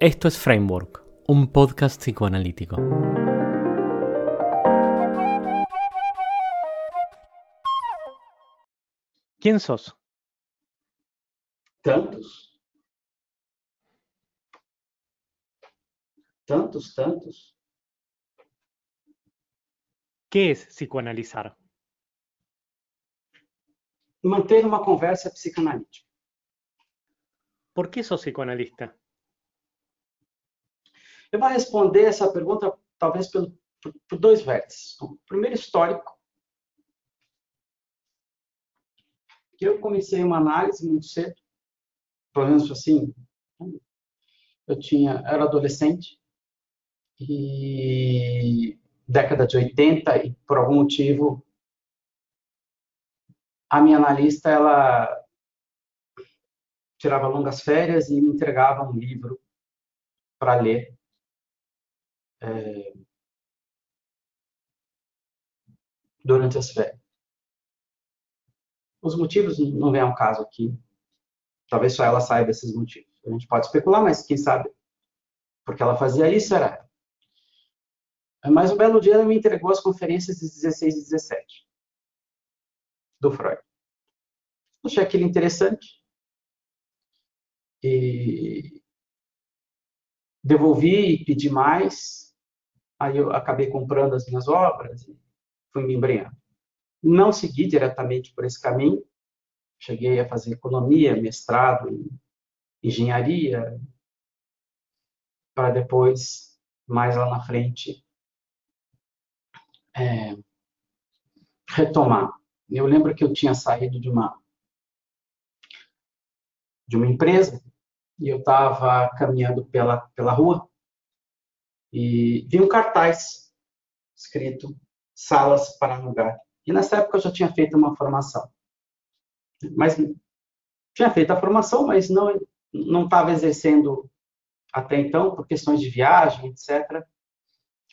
Esto es Framework, un podcast psicoanalítico. ¿Quién sos? Tantos. Tantos, tantos. ¿Qué es psicoanalizar? Manter uma conversa psicanalítica. ¿Por qué sos psicoanalista? Eu vou responder essa pergunta talvez pelo, por, por dois vértices. Então, primeiro, histórico. Eu comecei uma análise muito cedo, pelo menos assim, eu tinha, era adolescente e década de 80 e por algum motivo a minha analista ela tirava longas férias e me entregava um livro para ler é, durante as férias. Os motivos não vem ao caso aqui. Talvez só ela saiba esses motivos. A gente pode especular, mas quem sabe porque ela fazia isso era. Mas um belo dia ela me entregou as conferências de 16 e 17 do Freud. Achei aquilo interessante. E devolvi e pedi mais. Aí eu acabei comprando as minhas obras e fui me embrenhando. Não segui diretamente por esse caminho. Cheguei a fazer economia, mestrado em engenharia, para depois, mais lá na frente, é, retomar. Eu lembro que eu tinha saído de uma de uma empresa e eu estava caminhando pela pela rua e vi um cartaz escrito salas para alugar. E nessa época eu já tinha feito uma formação. Mas tinha feito a formação, mas não não estava exercendo até então por questões de viagem, etc.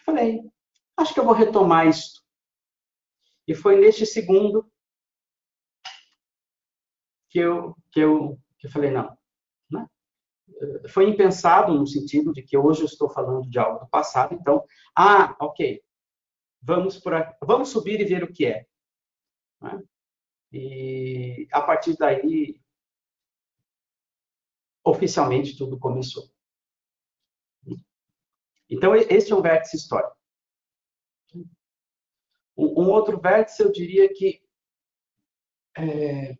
Falei, acho que eu vou retomar isso. E foi neste segundo que eu que eu que eu falei não, foi impensado no sentido de que hoje eu estou falando de algo do passado, então, ah, ok, vamos por vamos subir e ver o que é. Né? E a partir daí, oficialmente tudo começou. Então, esse é um vértice histórico. Um, outro vértice, eu diria que é,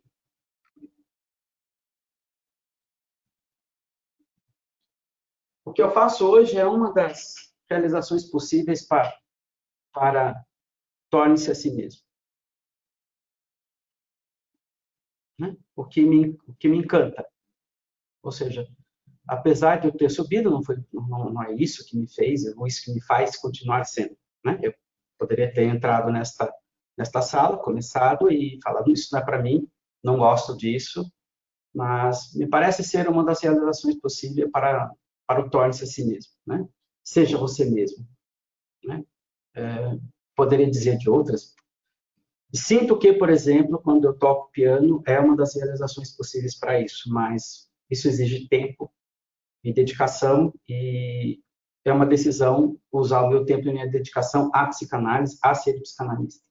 O que eu faço hoje é uma das realizações possíveis para, para torne-se a si mesmo. Né? O, que me, o que me encanta. Ou seja, apesar de eu ter subido, não, foi, não, não é isso que me fez, é isso que me faz continuar sendo. Né? Eu poderia ter entrado nesta, nesta sala, começado e falado, isso não é para mim, não gosto disso, mas me parece ser uma das realizações possíveis para para o torne-se a si mesmo, né? Seja você mesmo, né? É, poderia dizer de outras. Sinto que, por exemplo, quando eu toco piano, é uma das realizações possíveis para isso, mas isso exige tempo e dedicação e é uma decisão usar o meu tempo e minha dedicação à psicanálise, a ser psicanalista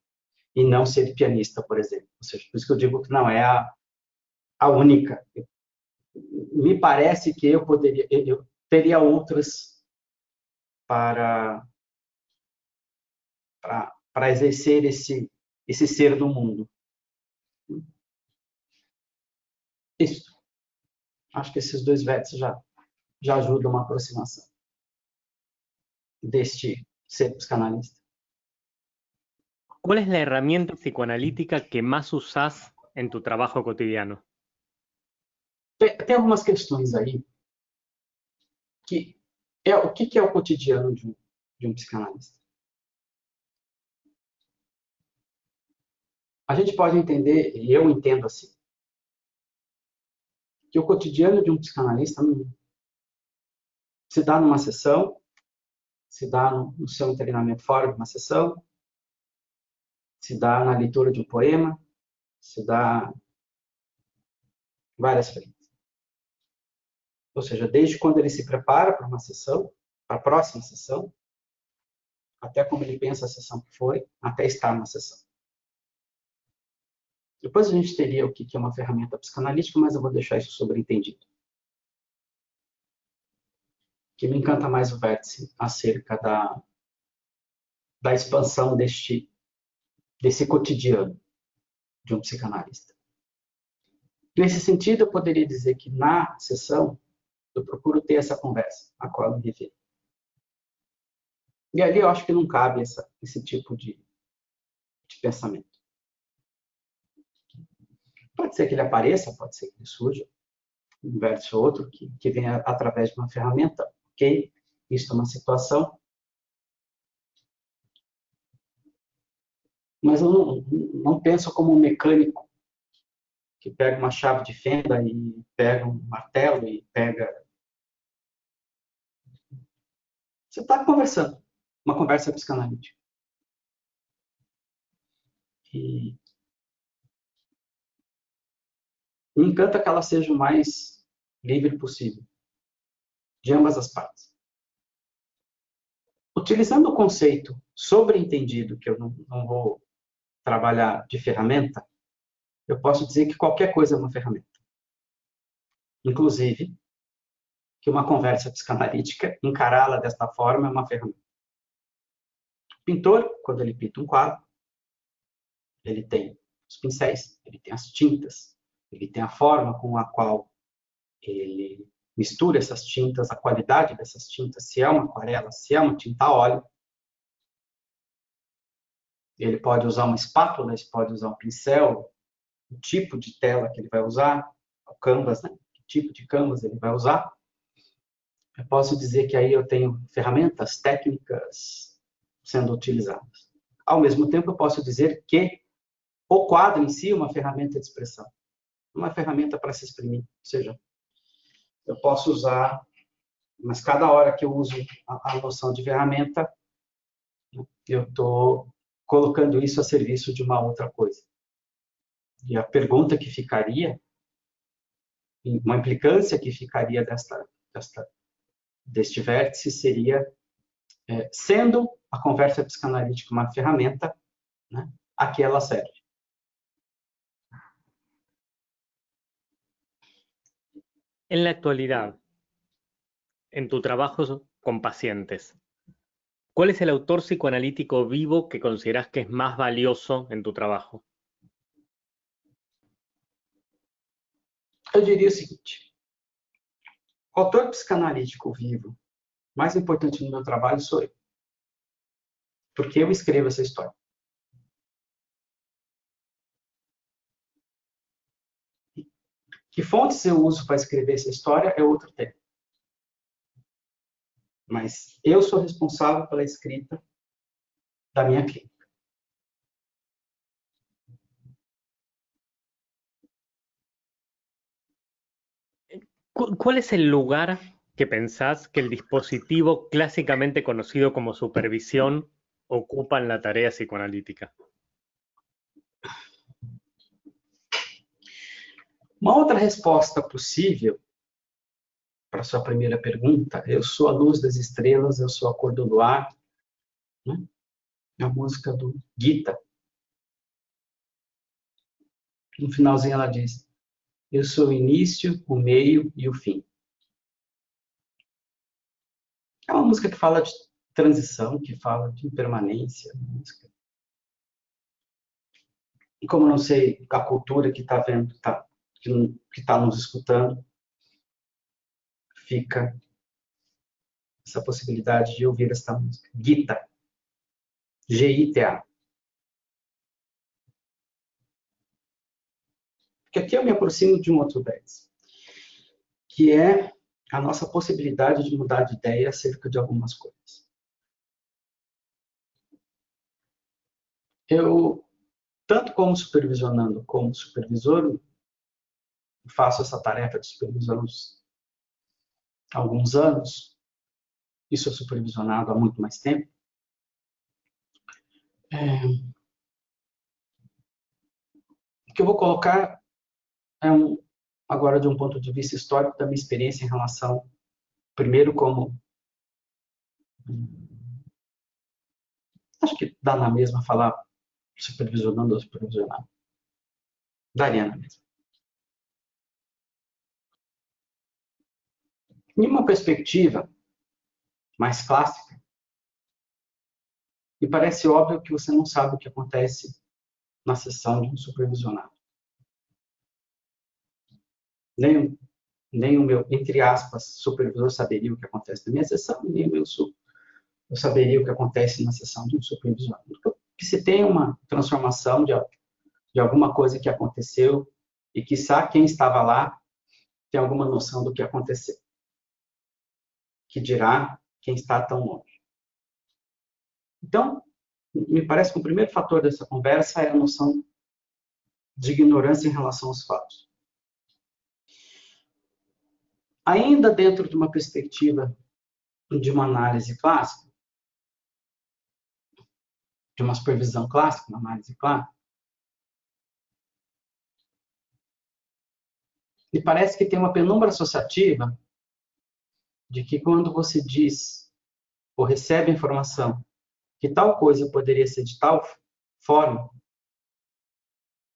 e não ser pianista, por exemplo. Ou seja, por isso que eu digo que não é a, a única. Me parece que eu poderia, eu, teria outras para, para, para exercer esse, esse ser do mundo. Isso. Acho que esses dois vértices já, já ajudam uma aproximação deste ser psicanalista. ¿Cuál es la herramienta psicoanalítica que más usas en tu trabajo cotidiano? Tem, tem algumas questões aí que é o que, que é o cotidiano de um, de um psicanalista. A gente pode entender, e eu entendo assim, que o cotidiano de um psicanalista se dá numa sessão, se dá no, no seu treinamento fora de uma sessão, se dá na leitura de um poema, se dá várias frentes. Ou seja, desde quando ele se prepara para uma sessão, para a próxima sessão, até como ele pensa a sessão que foi, até estar na sessão. Depois a gente teria o que é uma ferramenta psicanalítica, mas eu vou deixar isso sobreentendido. Que me encanta mais o vértice acerca da, da expansão deste, desse cotidiano de um psicanalista. Nesse sentido, eu poderia dizer que na sessão eu procuro ter essa conversa a qual eu me referi. E ali eu acho que não cabe essa, esse tipo de, de pensamento. Pode ser que ele apareça, pode ser que ele surja, um verso ou outro, que, que venha através de uma ferramenta, ok? Isso é uma situação. Mas eu não, não penso como um mecânico que pega uma chave de fenda e pega um martelo e pega. Você está conversando, uma conversa psicanalítica. E Me encanta que ela seja o mais livre possível, de ambas as partes. Utilizando o conceito sobreentendido, que eu não, não vou trabalhar de ferramenta, eu posso dizer que qualquer coisa é uma ferramenta. Inclusive, que uma conversa psicanalítica, encará-la desta forma, é uma ferramenta. O pintor, quando ele pinta um quadro, ele tem os pincéis, ele tem as tintas, ele tem a forma com a qual ele mistura essas tintas, a qualidade dessas tintas, se é uma aquarela, se é uma tinta a óleo. Ele pode usar uma espátula, ele pode usar um pincel, o tipo de tela que ele vai usar, o canvas, né? Que tipo de canvas ele vai usar. Eu posso dizer que aí eu tenho ferramentas técnicas sendo utilizadas. Ao mesmo tempo, eu posso dizer que o quadro em si é uma ferramenta de expressão uma ferramenta para se exprimir. Ou seja, eu posso usar, mas cada hora que eu uso a, a noção de ferramenta, eu estou colocando isso a serviço de uma outra coisa. E a pergunta que ficaria, uma implicância que ficaria desta, desta deste vértice seria, é, sendo a conversa psicanalítica uma ferramenta, né, a que ela serve. En la actualidad, en tu trabajo con pacientes, ¿cuál es el autor psicoanalítico vivo que consideras que es más valioso en tu trabajo? Eu diria o seguinte: autor psicanalítico vivo mais importante no meu trabalho sou eu. Porque eu escrevo essa história. Que fontes eu uso para escrever essa história é outro tema. Mas eu sou responsável pela escrita da minha clínica. ¿Cuál es el lugar que pensás que el dispositivo clásicamente conocido como supervisión ocupa en la tarea psicoanalítica? Uma outra resposta possível para sua primeira pergunta, eu sou a luz das estrelas, eu sou a cor do luar, né? a música do Gita. No finalzinho ela diz, eu sou o início, o meio e o fim. É uma música que fala de transição, que fala de impermanência. Música. E como não sei a cultura que está vendo, está que está nos escutando, fica essa possibilidade de ouvir esta música. Gita. G-I-T-A. Porque aqui eu me aproximo de um outro 10, que é a nossa possibilidade de mudar de ideia acerca de algumas coisas. Eu, tanto como supervisionando como supervisor, faço essa tarefa de supervisão há alguns anos. Isso é supervisionado há muito mais tempo. É... O que eu vou colocar é um, agora de um ponto de vista histórico da minha experiência em relação, primeiro como acho que dá na mesma falar supervisionando ou supervisionado. Daria na mesma. Em uma perspectiva mais clássica, e parece óbvio que você não sabe o que acontece na sessão de um supervisionado. Nem, nem o meu, entre aspas, supervisor saberia o que acontece na minha sessão, nem o meu eu saberia o que acontece na sessão de um supervisor. Que se tem uma transformação de, de alguma coisa que aconteceu e que sabe quem estava lá tem alguma noção do que aconteceu. Que dirá quem está tão longe. Então, me parece que o primeiro fator dessa conversa é a noção de ignorância em relação aos fatos. Ainda dentro de uma perspectiva de uma análise clássica, de uma supervisão clássica, uma análise clássica, e parece que tem uma penumbra associativa de que quando você diz ou recebe informação que tal coisa poderia ser de tal forma,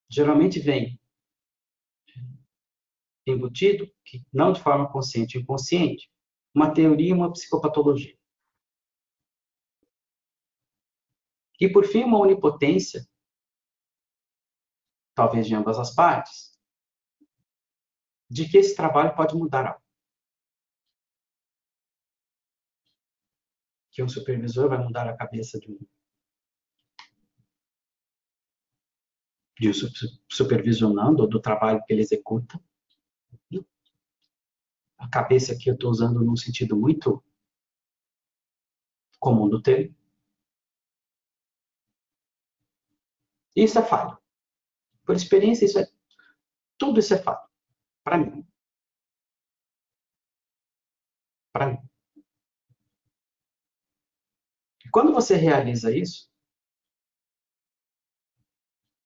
geralmente vem embutido, que não de forma consciente ou inconsciente, uma teoria e uma psicopatologia. E, por fim, uma onipotência, talvez de ambas as partes, de que esse trabalho pode mudar algo. que um supervisor vai mudar a cabeça de um de um supervisionando ou do trabalho que ele executa. Cabeça aqui eu estou usando num sentido muito comum do termo. Isso é fato. Por experiência, isso é tudo isso é fato. Para mim. Para mim. Quando você realiza isso,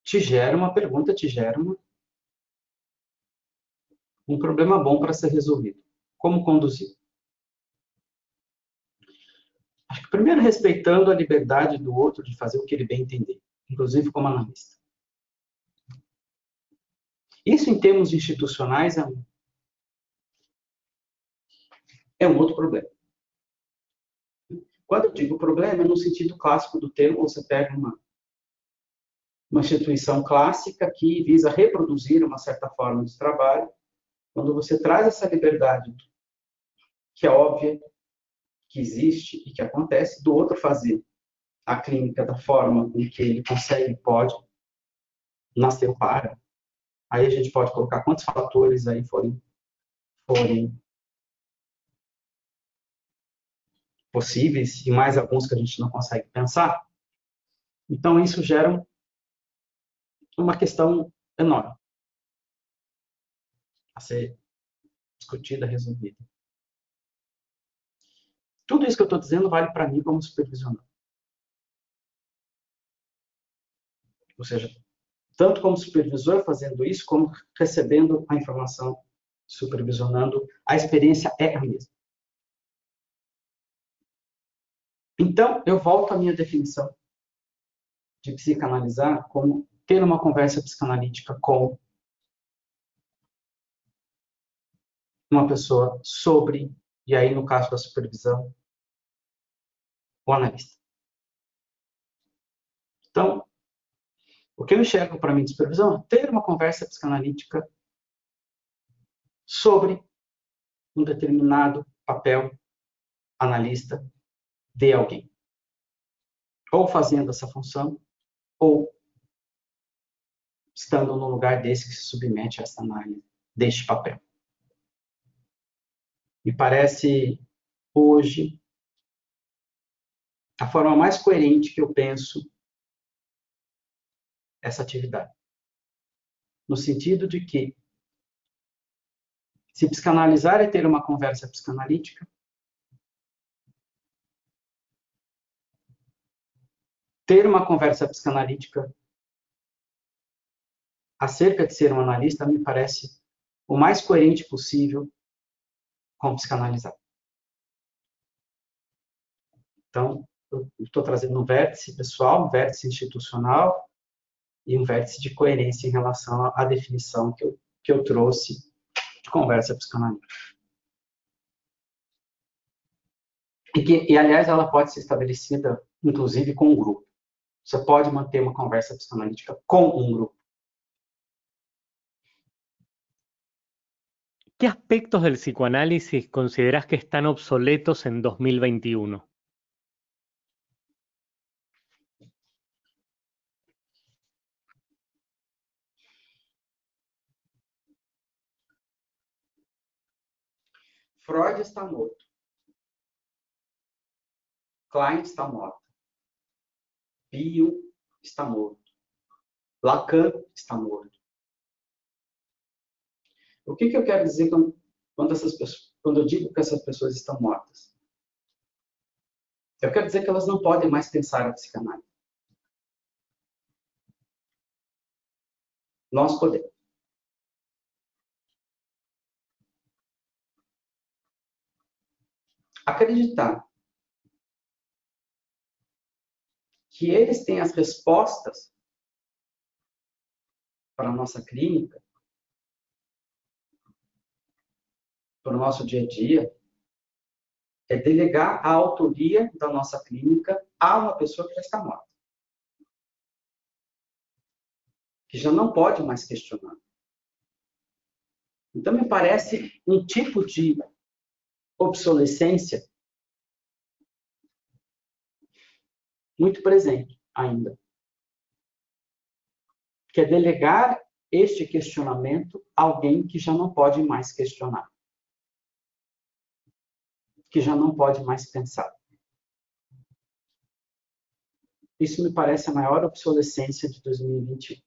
te gera uma pergunta, te gera uma, um problema bom para ser resolvido. Como conduzir? Acho que primeiro respeitando a liberdade do outro de fazer o que ele bem entender, inclusive como analista. Isso em termos institucionais é um, é um outro problema. Quando eu digo problema, é no sentido clássico do termo, você pega uma, uma instituição clássica que visa reproduzir uma certa forma de trabalho. Quando você traz essa liberdade, que é óbvia, que existe e que acontece, do outro fazer a clínica da forma em que ele consegue e pode, nasceu para. Aí a gente pode colocar quantos fatores aí forem, forem possíveis e mais alguns que a gente não consegue pensar. Então, isso gera uma questão enorme a ser discutida, resolvida. Tudo isso que eu estou dizendo vale para mim como supervisionador. Ou seja, tanto como supervisor fazendo isso, como recebendo a informação, supervisionando, a experiência é a mesma. Então, eu volto à minha definição de psicanalizar como ter uma conversa psicanalítica com uma pessoa sobre, e aí no caso da supervisão, o analista. Então, o que eu enxergo para mim de supervisão é ter uma conversa psicanalítica sobre um determinado papel analista de alguém. Ou fazendo essa função, ou estando no lugar desse que se submete a essa análise deste papel. Me parece hoje a forma mais coerente que eu penso essa atividade. No sentido de que se psicanalizar é ter uma conversa psicanalítica, ter uma conversa psicanalítica acerca de ser um analista me parece o mais coerente possível com o psicanalizado. Então, eu estou trazendo um vértice pessoal, um vértice institucional e um vértice de coerência em relação à definição que eu, que eu trouxe de conversa psicanalítica. E, que, e, aliás, ela pode ser estabelecida, inclusive, com um grupo. Você pode manter uma conversa psicanalítica com um grupo. ¿Qué aspectos del psicoanálisis consideras que están obsoletos en 2021? Freud está morto. Klein está morto. Bio está morto. Lacan está morto. O que, que eu quero dizer quando, essas pessoas, quando eu digo que essas pessoas estão mortas? Eu quero dizer que elas não podem mais pensar a psicanálise. Nós podemos. acreditar que eles têm as respostas para a nossa clínica, para o nosso dia a dia, é delegar a autoria da nossa clínica a uma pessoa que já está morta. Que já não pode mais questionar. Então, me parece um tipo de obsolescência muito presente ainda. Que é delegar este questionamento a alguém que já não pode mais questionar. Que já não pode mais pensar. Isso me parece a maior obsolescência de 2021.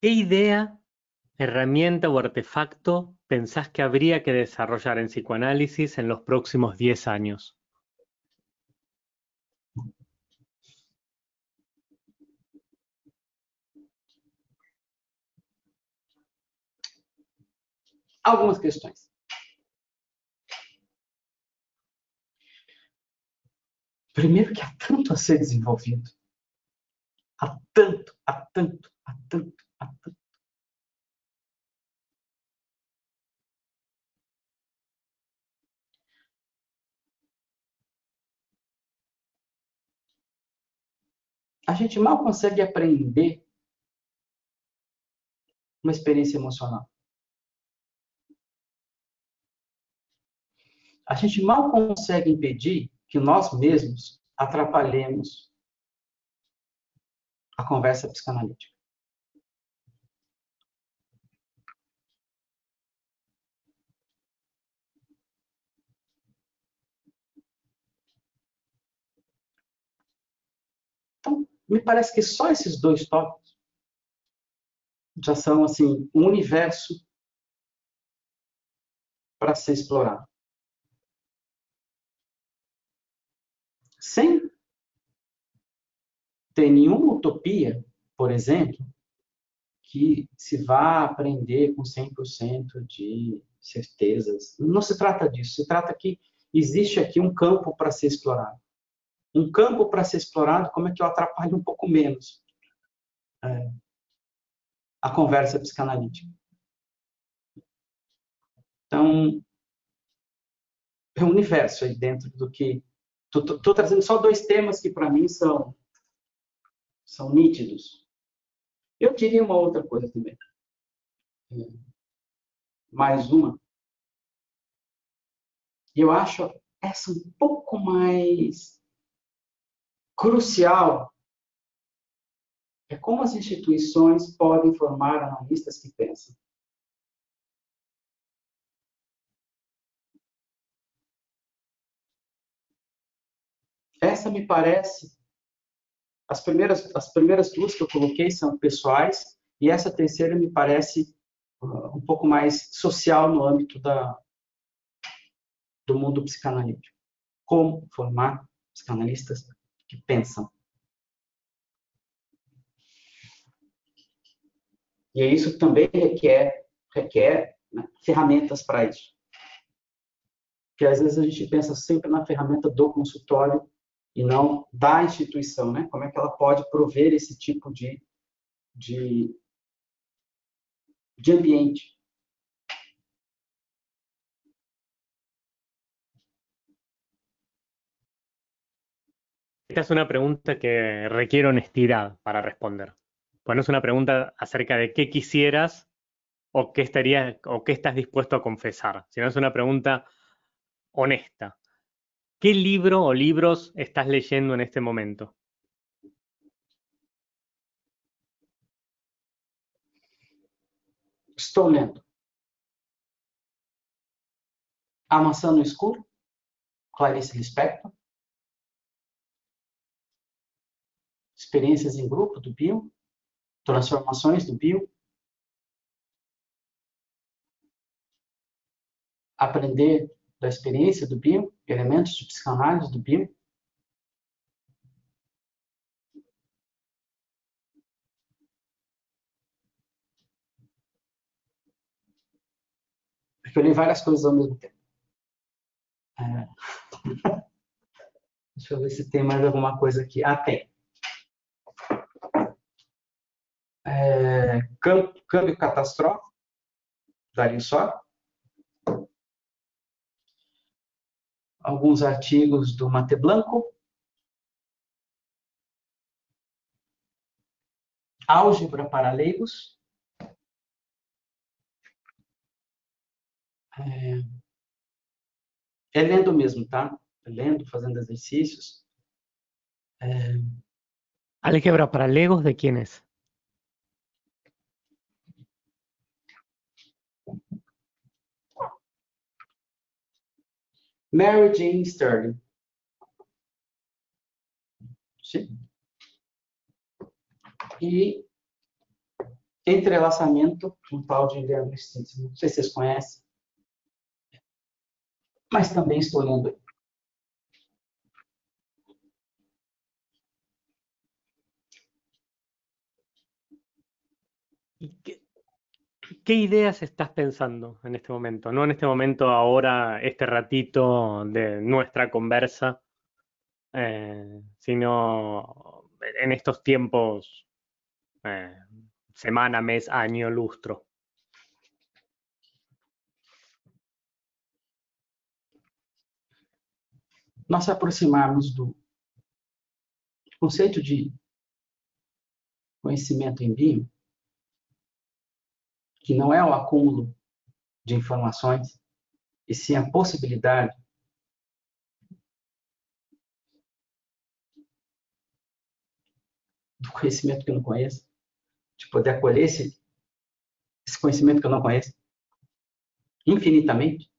¿Qué idea, herramienta o artefacto pensás que habría que desarrollar en psicoanálisis en los próximos 10 años? Algumas questões. Primeiro que há tanto a ser desenvolvido. Há tanto, há tanto, há tanto. A gente mal consegue aprender uma experiência emocional. A gente mal consegue impedir que nós mesmos atrapalhemos a conversa psicanalítica. Me parece que só esses dois tópicos já são assim um universo para ser explorado. Sem ter nenhuma utopia, por exemplo, que se vá aprender com 100% de certezas. Não se trata disso. Se trata que existe aqui um campo para ser explorado um campo para ser explorado, como é que eu atrapalho um pouco menos é, a conversa psicanalítica. Então, é um universo aí dentro do que. Estou trazendo só dois temas que, para mim, são, são nítidos. Eu queria uma outra coisa também. É, mais uma. Eu acho essa um pouco mais crucial é como as instituições podem formar analistas que pensam. Essa me parece as primeiras as primeiras duas que eu coloquei são pessoais e essa terceira me parece uh, um pouco mais social no âmbito da do mundo psicanalítico. Como formar psicanalistas que pensam. E isso também requer, requer né, ferramentas para isso. Porque às vezes a gente pensa sempre na ferramenta do consultório e não da instituição, né? Como é que ela pode prover esse tipo de, de, de ambiente. Esta es una pregunta que requiere honestidad para responder. Pues no es una pregunta acerca de qué quisieras o qué estarías o qué estás dispuesto a confesar, sino es una pregunta honesta. ¿Qué libro o libros estás leyendo en este momento? Estou lendo. A Maçã no Escuro, Clarice Lispector. Experiências em Grupo, do Bill. Transformações, do Bill. Aprender da experiência do Bill, elementos de psicanálise do Bill. Porque eu li várias coisas ao mesmo tempo. É... Deixa eu ver se tem mais alguma coisa aqui. Ah, tem. É... Câmbio catastrófico, Dario Só. Alguns artigos do Mate Blanco, álgebra para leigos, é, é lendo mesmo, tá? É lendo, fazendo exercícios. É... Álgebra para leigos de quem é? Mary Jane Sterling. E entrelaçamento, um tal de Leandro Stintz. Não sei se vocês conhecem, mas também estou lendo. ¿Qué ideas estás pensando en este momento? No en este momento, ahora, este ratito de nuestra conversa, eh, sino en estos tiempos, eh, semana, mes, año, lustro. Nós aproximarmos do conceito de conhecimento em bio que não é o acúmulo de informações, e sim a possibilidade do conhecimento que eu não conheço, de poder acolher esse, esse conhecimento que eu não conheço, infinitamente.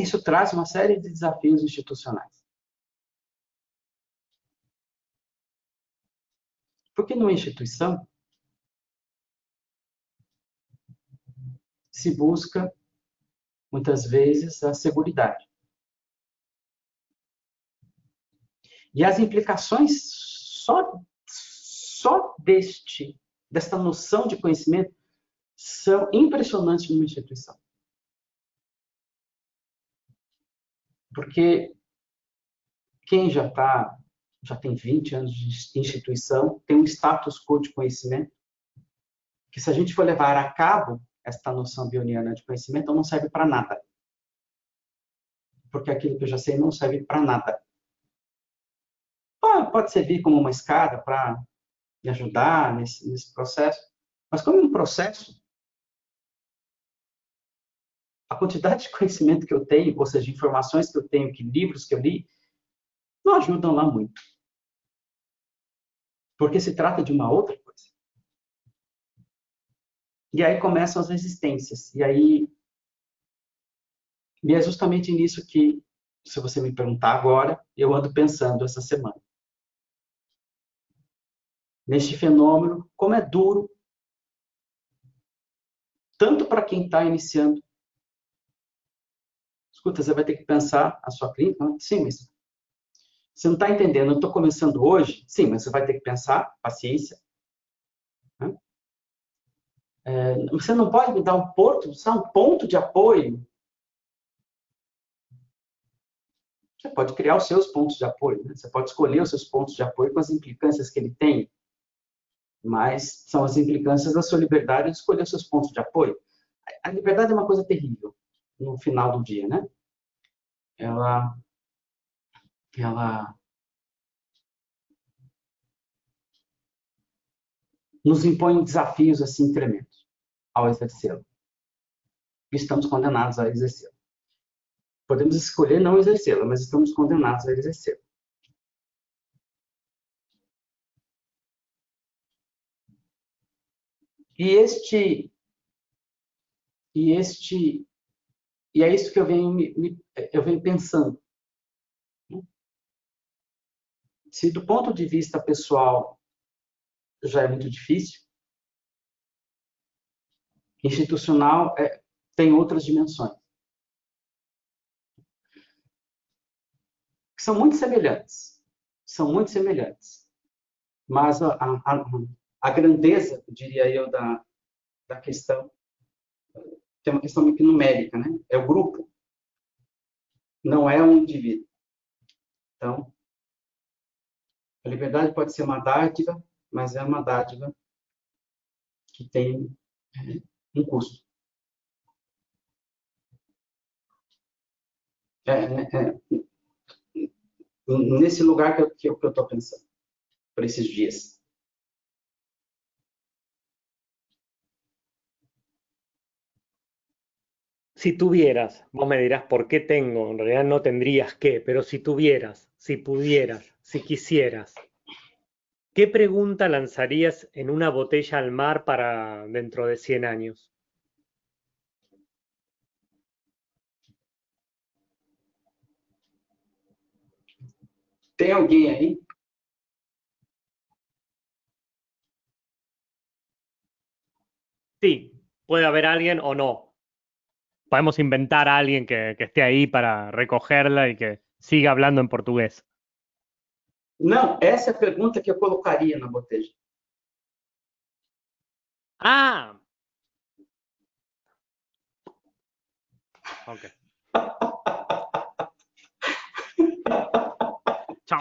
Isso traz uma série de desafios institucionais. Porque numa instituição se busca muitas vezes a segurança. E as implicações só só deste desta noção de conhecimento são impressionantes numa instituição. Porque quem já está, já tem 20 anos de instituição, tem um status quo de conhecimento, que se a gente for levar a cabo esta noção bioniana de conhecimento, não serve para nada. Porque aquilo que eu já sei não serve para nada. Pode servir como uma escada para me ajudar nesse, nesse processo, mas como um processo, a quantidade de conhecimento que eu tenho, ou seja, informações que eu tenho, que livros que eu li, não ajudam lá muito. Porque se trata de uma outra coisa. E aí começam as resistências. E aí. E é justamente nisso que, se você me perguntar agora, eu ando pensando essa semana. neste fenômeno, como é duro, tanto para quem está iniciando. Escuta, você vai ter que pensar a sua clínica. Sim, mas você não está entendendo. Eu estou começando hoje. Sim, mas você vai ter que pensar, paciência. É, você não pode me dar um porto, um ponto de apoio. Você pode criar os seus pontos de apoio. Né? Você pode escolher os seus pontos de apoio com as implicâncias que ele tem mas são as implicâncias da sua liberdade de escolher seus pontos de apoio. A liberdade é uma coisa terrível no final do dia, né? Ela, ela nos impõe desafios assim tremendos ao exercê-lo. Estamos condenados a exercê-lo. Podemos escolher não exercê-lo, mas estamos condenados a exercê-lo. E este e este e é isso que eu venho me, eu venho pensando. Se do ponto de vista pessoal já é muito difícil, institucional é, tem outras dimensões. São muito semelhantes. São muito semelhantes. Mas a, a, a grandeza, diria eu, da, da questão. Tem uma questão numérica, né? É o grupo, não é um indivíduo. Então, a liberdade pode ser uma dádiva, mas é uma dádiva que tem é, um custo. É, é, é nesse lugar que eu estou pensando, por esses dias. Si tuvieras, vos me dirás por qué tengo, en realidad no tendrías que, pero si tuvieras, si pudieras, si quisieras, ¿qué pregunta lanzarías en una botella al mar para dentro de 100 años? ¿Tem alguien ahí? Sí, puede haber alguien o no, podemos inventar a alguien que, que, esté ahí para recogerla y que siga hablando en portugués. Não, essa é a pergunta que eu colocaria na botella. Ah! Ok. Tchau.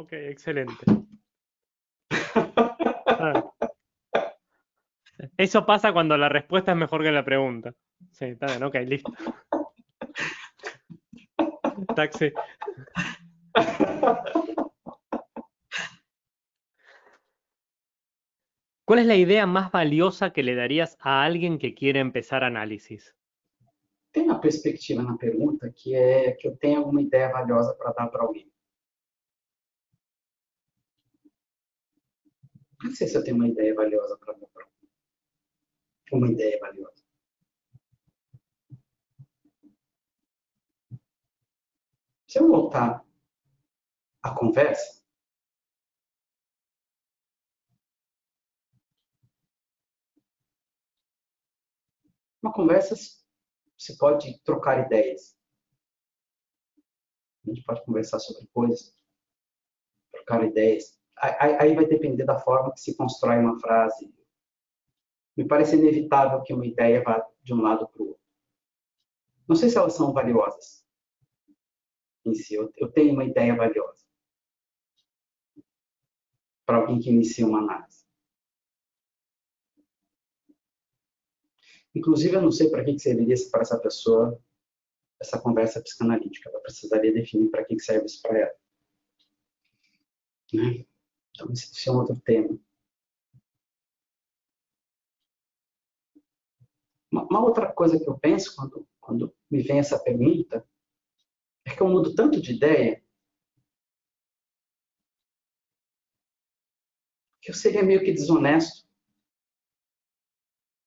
Ok, excelente. Ah. Eso pasa cuando la respuesta es mejor que la pregunta. Sí, está bien, ok, listo. Taxi. ¿Cuál es la idea más valiosa que le darías a alguien que quiere empezar análisis? Tem uma perspectiva na pergunta que é que eu tenho alguma ideia valiosa para dar para alguém. Não sei se eu tenho uma ideia valiosa para para Uma ideia valiosa. Se eu voltar à conversa, uma conversa se pode trocar ideias. A gente pode conversar sobre coisas, trocar ideias aí vai depender da forma que se constrói uma frase. Me parece inevitável que uma ideia vá de um lado para o outro. Não sei se elas são valiosas em si. Eu, eu tenho uma ideia valiosa para alguém que inicia uma análise. Inclusive, eu não sei para que serviria para essa pessoa essa conversa psicanalítica. Ela precisaria definir para que serve isso para ela. Né? Então, esse é um outro tema. Uma, uma outra coisa que eu penso quando, quando me vem essa pergunta é que eu mudo tanto de ideia que eu seria meio que desonesto.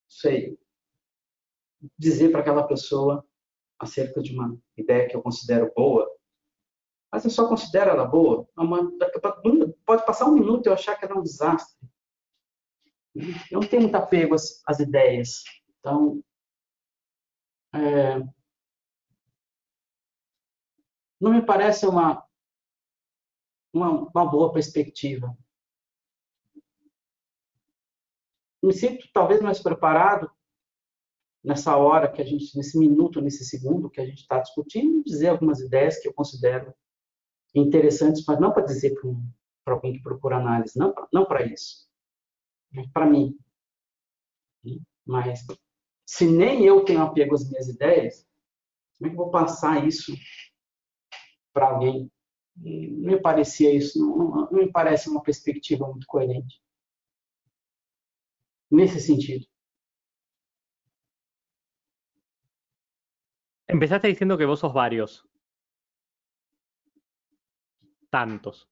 Sei. Dizer para aquela pessoa acerca de uma ideia que eu considero boa, mas eu só considero ela boa, pode passar um minuto e eu achar que ela é um desastre. Eu não tenho muito apego às, às ideias. Então, é, não me parece uma, uma, uma boa perspectiva. Me sinto talvez mais preparado nessa hora que a gente, nesse minuto, nesse segundo que a gente está discutindo, dizer algumas ideias que eu considero interessantes, mas não para dizer para um, alguém que procura análise, não, não para isso. Para mim. Mas se nem eu tenho apego às minhas ideias, como é que eu vou passar isso para alguém? Não me parecia isso, não, não, me parece uma perspectiva muito coerente. Nesse sentido. Empezaste diciendo que vos sos varios. Tantos.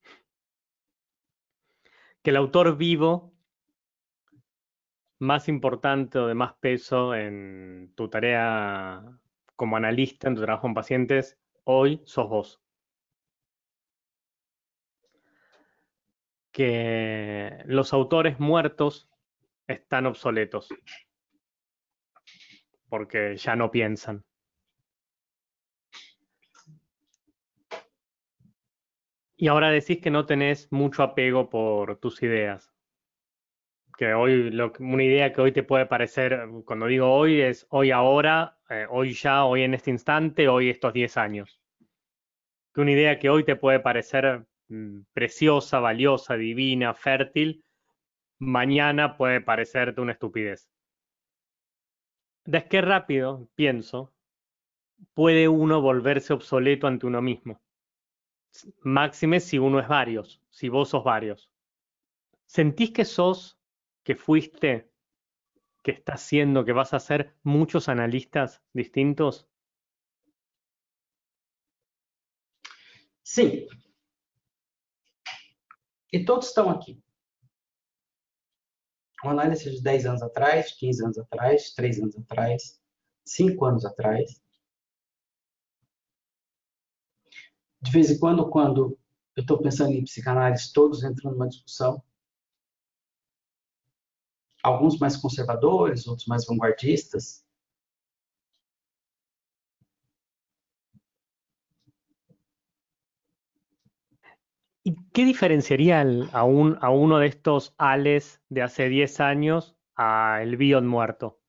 Que el autor vivo más importante o de más peso en tu tarea como analista, en tu trabajo con pacientes, hoy sos vos. Que los autores muertos están obsoletos porque ya no piensan. Y ahora decís que no tenés mucho apego por tus ideas que hoy, lo, una idea que hoy te puede parecer, cuando digo hoy, es hoy ahora, eh, hoy ya, hoy en este instante, hoy estos 10 años. Que una idea que hoy te puede parecer mm, preciosa, valiosa, divina, fértil, mañana puede parecerte una estupidez. ¿De qué rápido, pienso, puede uno volverse obsoleto ante uno mismo? Máxime si uno es varios, si vos sos varios. ¿Sentís que sos que fuiste, que estás siendo, que vas a ser muchos analistas distintos? Sim. E todos estão aqui. Uma análise de 10 anos atrás, 15 anos atrás, 3 anos atrás, 5 anos atrás. De vez em quando, quando eu estou pensando em psicanálise, todos entram numa discussão alguns mais conservadores, outros mais vanguardistas. ¿Y qué diferenciaría a, un, a uno de estos Ales de hace 10 años a el Bion muerto?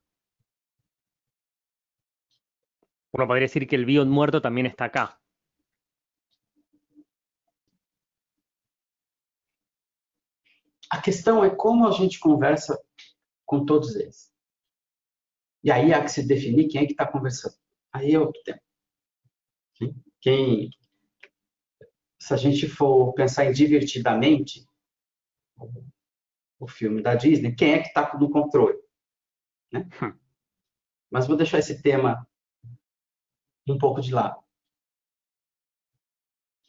Uno podría decir que el Bion muerto también está acá. A questão é como a gente conversa com todos eles. E aí há que se definir quem é que está conversando. Aí é outro tema. Quem, se a gente for pensar em divertidamente, o filme da Disney, quem é que está no controle? Né? Hum. Mas vou deixar esse tema um pouco de lado.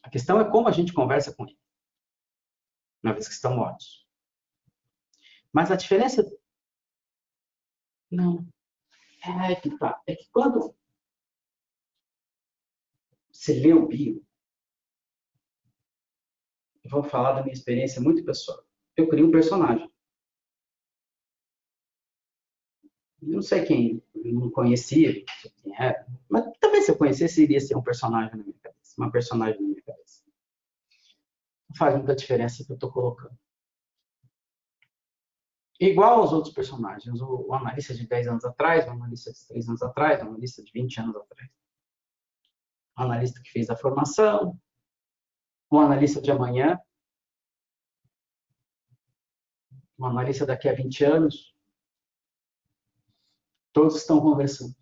A questão é como a gente conversa com ele, uma vez que estão mortos. Mas a diferença. Não. É que tá. É que quando você lê o bio, eu vou falar da minha experiência muito pessoal. Eu criei um personagem. Eu não sei quem, não conhecia quem era, mas também se eu conhecesse, iria ser um personagem na minha cabeça, uma personagem na minha cabeça. Não faz muita diferença que eu estou colocando. Igual aos outros personagens, o, o analista de 10 anos atrás, o analista de 3 anos atrás, o analista de 20 anos atrás. O analista que fez a formação, o analista de amanhã, o analista daqui a 20 anos. Todos estão conversando.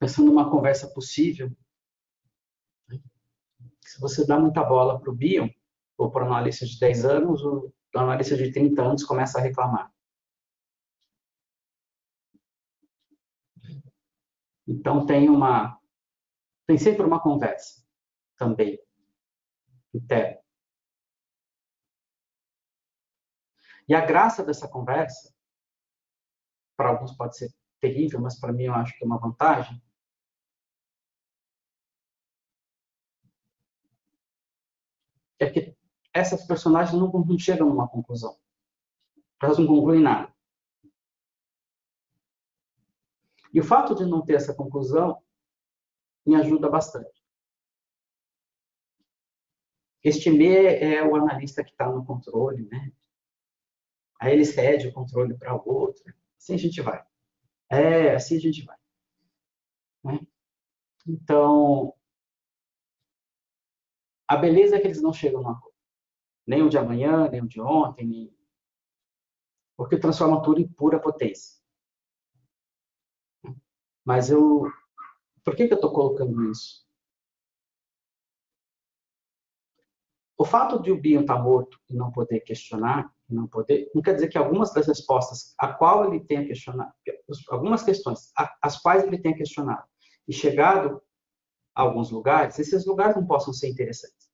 Pensando numa conversa possível. Se você dá muita bola para o Bion, ou para um analista de 10 anos, o analista de 30 anos começa a reclamar. Então tem uma tem sempre uma conversa também interna. E a graça dessa conversa para alguns pode ser terrível, mas para mim eu acho que é uma vantagem. É que essas personagens não, não chegam numa conclusão. Elas não concluem nada. E o fato de não ter essa conclusão me ajuda bastante. Este me é o analista que está no controle, né? Aí ele cede o controle para o outro. Assim a gente vai. É, assim a gente vai. Né? Então, a beleza é que eles não chegam no acordo. Nem o de amanhã, nem o de ontem, nem... porque transforma tudo em pura potência. Mas eu. Por que, que eu estou colocando isso? O fato de o Bion estar tá morto e não poder questionar, não poder, não quer dizer que algumas das respostas a qual ele tenha questionado, algumas questões as quais ele tenha questionado e chegado a alguns lugares, esses lugares não possam ser interessantes.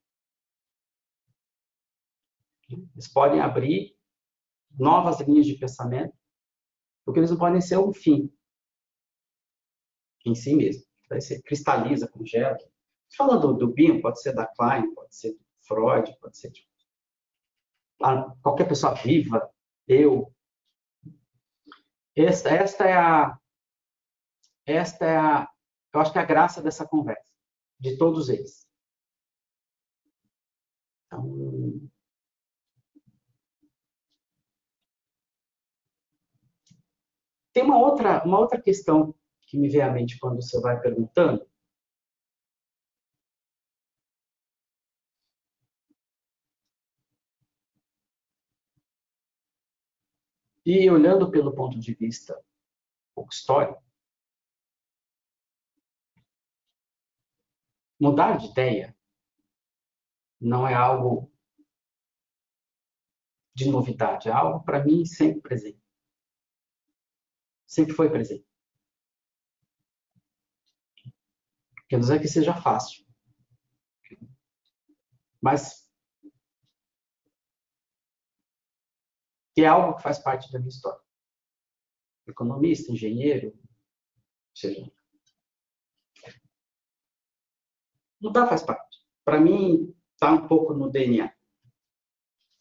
Eles podem abrir novas linhas de pensamento, porque eles não podem ser um fim em si mesmo. Daí você cristaliza, congela. Falando do, do Bion, pode ser da Klein, pode ser do Freud, pode ser tipo, qualquer pessoa viva, eu. Esta, esta é a esta é a eu acho que é a graça dessa conversa de todos eles. Então, tem uma outra uma outra questão que me vem à mente quando você vai perguntando E olhando pelo ponto de vista pouco histórico, mudar de ideia não é algo de novidade, é algo para mim sempre presente. Sempre foi presente. Quer dizer que seja fácil. Mas é algo que faz parte da minha história. Economista, engenheiro, ou seja, mudar faz parte. Para mim, está um pouco no DNA.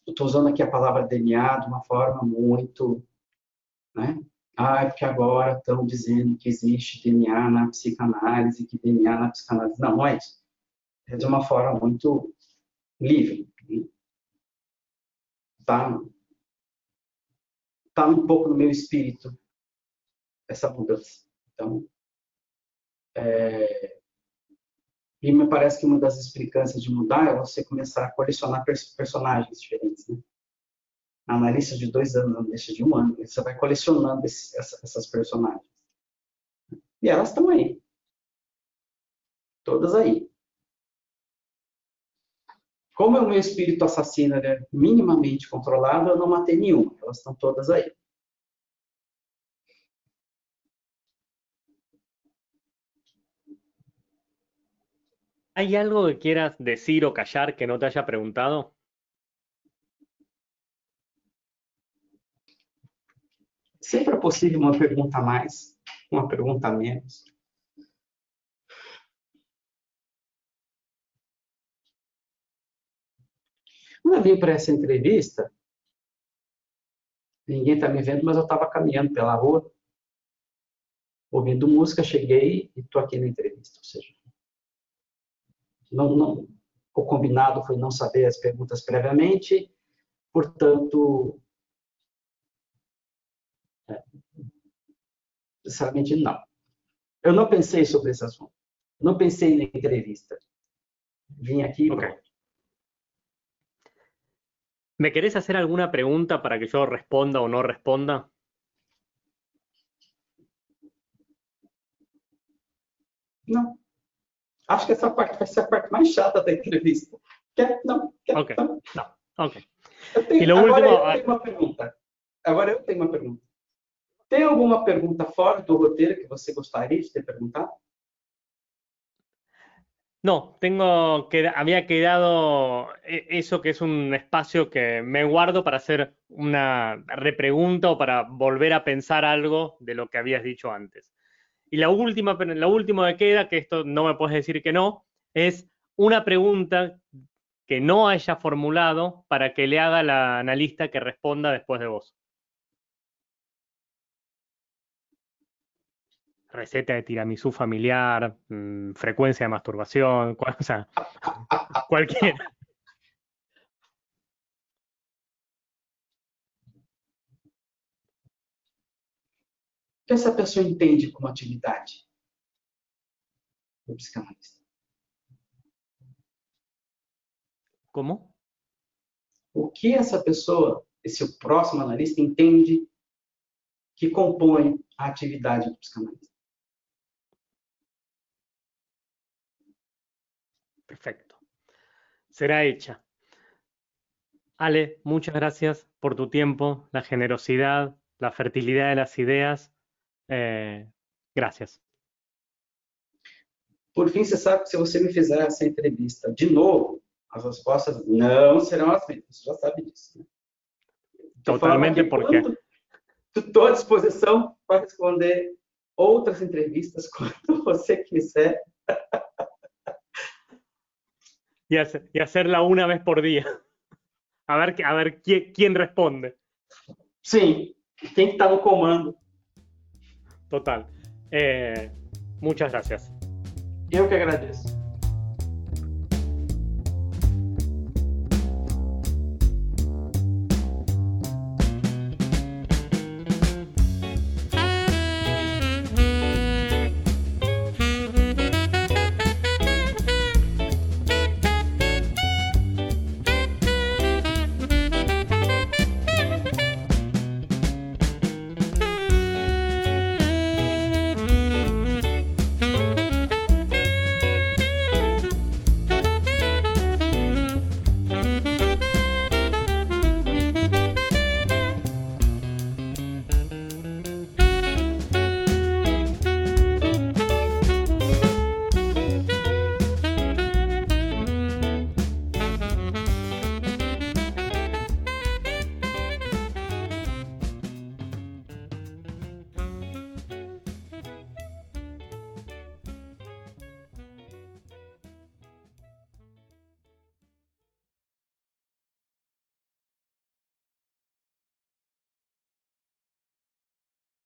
Estou usando aqui a palavra DNA de uma forma muito, né? Ah, porque agora estão dizendo que existe DNA na psicanálise, que DNA na psicanálise. Não, não é isso. É de uma forma muito livre. Tá? está um pouco no meu espírito essa mudança. Então, é, e me parece que uma das explicâncias de mudar é você começar a colecionar personagens diferentes, né? Analista de dois anos, analista de um ano, você vai colecionando esse, essas personagens. E elas estão aí. Todas aí. Como o meu espírito assassino é minimamente controlado, eu não matei nenhuma. Elas estão todas aí. ¿Hay algo que quieras decir o callar que no te haya preguntado? Sempre é possível uma pergunta a mais, uma pergunta a menos. Quando eu vim para essa entrevista, ninguém está me vendo, mas eu estava caminhando pela rua, ouvindo música, cheguei e estou aqui na entrevista. Ou seja, não, não, o combinado foi não saber as perguntas previamente, portanto, sinceramente, não. Eu não pensei sobre esse assunto. Não pensei na entrevista. Vim aqui okay. ¿Me querés hacer alguna pregunta para que yo responda o no responda? Não. Acho que essa parte vai ser a parte mais chata da entrevista. Quer? Não. Quer? Ok. Não. não. Ok. Tenho, e agora último... eu tenho uma pergunta. Agora eu tenho uma pergunta. Tem alguma pergunta fora do roteiro que você gostaria de ter? No, tengo que había quedado e, eso que es un espacio que me guardo para hacer una repregunta o para volver a pensar algo de lo que habías dicho antes. Y la última, lo último que queda, que esto no me puedes decir que no, es una pregunta que no haya formulado para que le haga la analista que responda después de vos. Receta de tiramisú familiar, mm, frecuencia de masturbación, o sea, cualquiera. O que essa pessoa entende como atividade do psicanalista? Como? O que essa pessoa, esse próximo analista, entende que compõe a atividade do psicanalista? Perfecto. Será hecha. Ale, muchas gracias por tu tiempo, la generosidad, la fertilidad de las ideas. Eh, gracias. Por fim, você sabe que se você me fizer essa entrevista de novo, as respostas não serão as mesmas. Você já sabe disso. Né? Totalmente porque. Estou à disposição para responder outras entrevistas quando você quiser. Y, hacer, y hacerla una vez por día. A ver, a ver quién, quién responde. Sim, quem está no comando. Total. Eh, muchas gracias. Eu que agradeço.